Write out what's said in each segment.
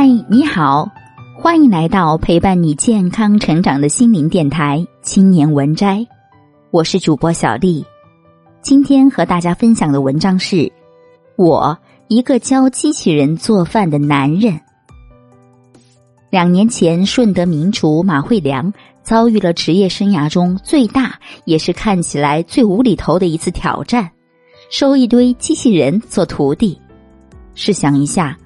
嗨，你好，欢迎来到陪伴你健康成长的心灵电台《青年文摘》，我是主播小丽。今天和大家分享的文章是《我一个教机器人做饭的男人》。两年前，顺德名厨马惠良遭遇了职业生涯中最大也是看起来最无厘头的一次挑战，收一堆机器人做徒弟。试想一下。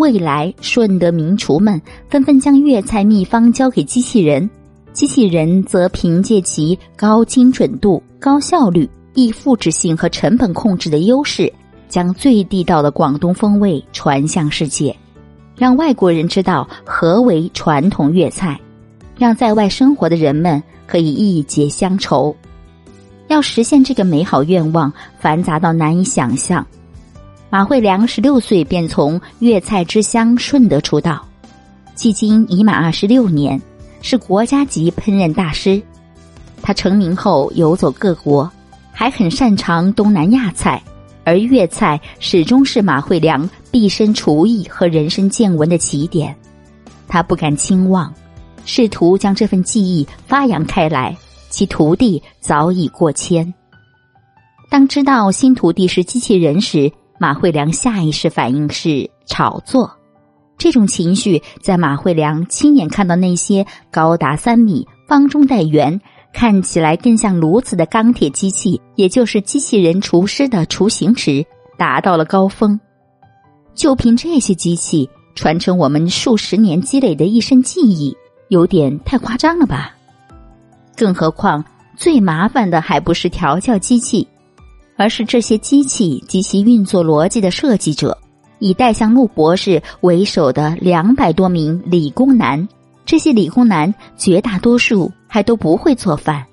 未来，顺德名厨们纷纷将粤菜秘方交给机器人，机器人则凭借其高精准度、高效率、易复制性和成本控制的优势，将最地道的广东风味传向世界，让外国人知道何为传统粤菜，让在外生活的人们可以一解乡愁。要实现这个美好愿望，繁杂到难以想象。马惠良十六岁便从粤菜之乡顺德出道，迄今已满二十六年，是国家级烹饪大师。他成名后游走各国，还很擅长东南亚菜，而粤菜始终是马惠良毕生厨艺和人生见闻的起点。他不敢轻忘，试图将这份技艺发扬开来，其徒弟早已过千。当知道新徒弟是机器人时，马惠良下意识反应是炒作，这种情绪在马惠良亲眼看到那些高达三米、方中带圆、看起来更像炉子的钢铁机器，也就是机器人厨师的雏形时，达到了高峰。就凭这些机器传承我们数十年积累的一身技艺，有点太夸张了吧？更何况最麻烦的还不是调教机器。而是这些机器及其运作逻辑的设计者，以戴相禄博士为首的两百多名理工男。这些理工男绝大多数还都不会做饭，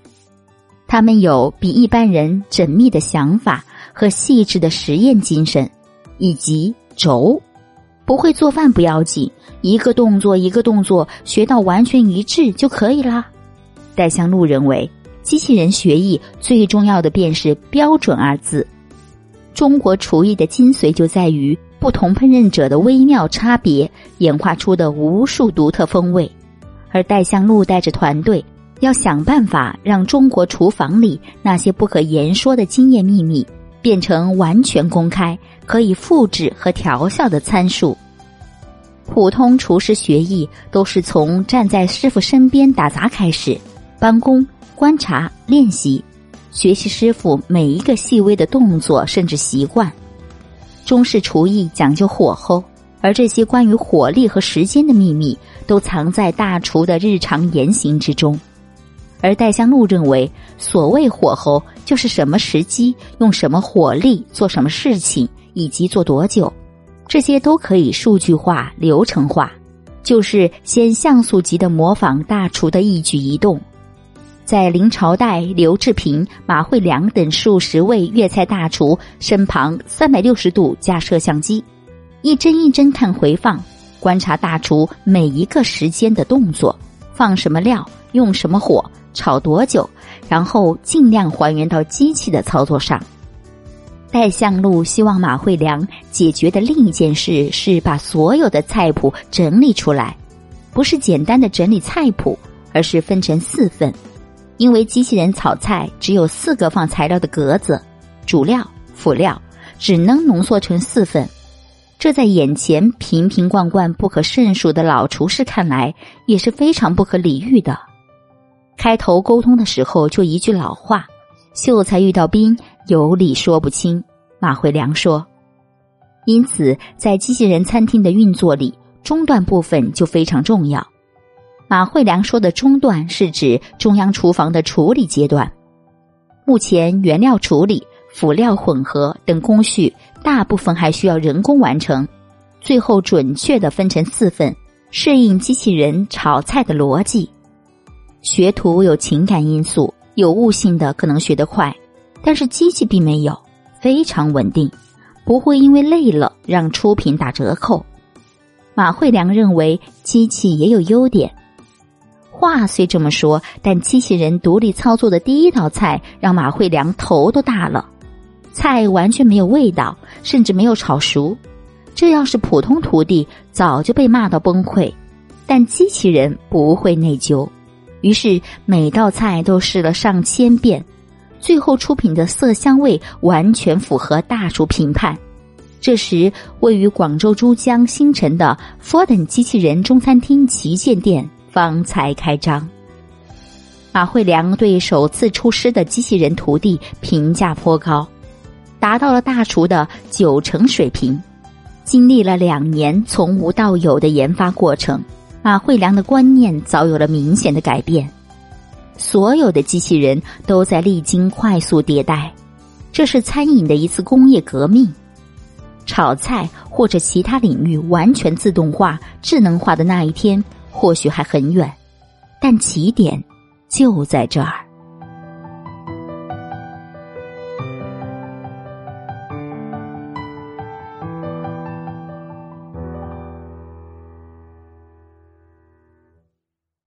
他们有比一般人缜密的想法和细致的实验精神，以及轴。不会做饭不要紧，一个动作一个动作学到完全一致就可以啦。戴相禄认为。机器人学艺最重要的便是“标准”二字。中国厨艺的精髓就在于不同烹饪者的微妙差别演化出的无数独特风味，而戴相禄带着团队要想办法让中国厨房里那些不可言说的经验秘密变成完全公开、可以复制和调校的参数。普通厨师学艺都是从站在师傅身边打杂开始，帮工。观察、练习、学习师傅每一个细微的动作，甚至习惯。中式厨艺讲究火候，而这些关于火力和时间的秘密，都藏在大厨的日常言行之中。而戴香禄认为，所谓火候，就是什么时机、用什么火力做什么事情，以及做多久，这些都可以数据化、流程化，就是先像素级的模仿大厨的一举一动。在林朝代、刘志平、马惠良等数十位粤菜大厨身旁，三百六十度架摄像机，一帧一帧看回放，观察大厨每一个时间的动作，放什么料，用什么火，炒多久，然后尽量还原到机器的操作上。戴相禄希望马惠良解决的另一件事是把所有的菜谱整理出来，不是简单的整理菜谱，而是分成四份。因为机器人炒菜只有四个放材料的格子，主料、辅料只能浓缩成四份，这在眼前瓶瓶罐罐不可胜数的老厨师看来也是非常不可理喻的。开头沟通的时候就一句老话：“秀才遇到兵，有理说不清。”马惠良说。因此，在机器人餐厅的运作里，中段部分就非常重要。马惠良说的中段是指中央厨房的处理阶段，目前原料处理、辅料混合等工序大部分还需要人工完成，最后准确的分成四份，适应机器人炒菜的逻辑。学徒有情感因素，有悟性的可能学得快，但是机器并没有，非常稳定，不会因为累了让出品打折扣。马惠良认为机器也有优点。话虽这么说，但机器人独立操作的第一道菜让马惠良头都大了。菜完全没有味道，甚至没有炒熟。这要是普通徒弟，早就被骂到崩溃。但机器人不会内疚，于是每道菜都试了上千遍，最后出品的色香味完全符合大厨评判。这时，位于广州珠江新城的 Forden 机器人中餐厅旗舰店方才开张。马惠良对首次出师的机器人徒弟评价颇高，达到了大厨的九成水平。经历了两年从无到有的研发过程，马惠良的观念早有了明显的改变。所有的机器人都在历经快速迭代，这是餐饮的一次工业革命。炒菜或者其他领域完全自动化、智能化的那一天，或许还很远，但起点就在这儿。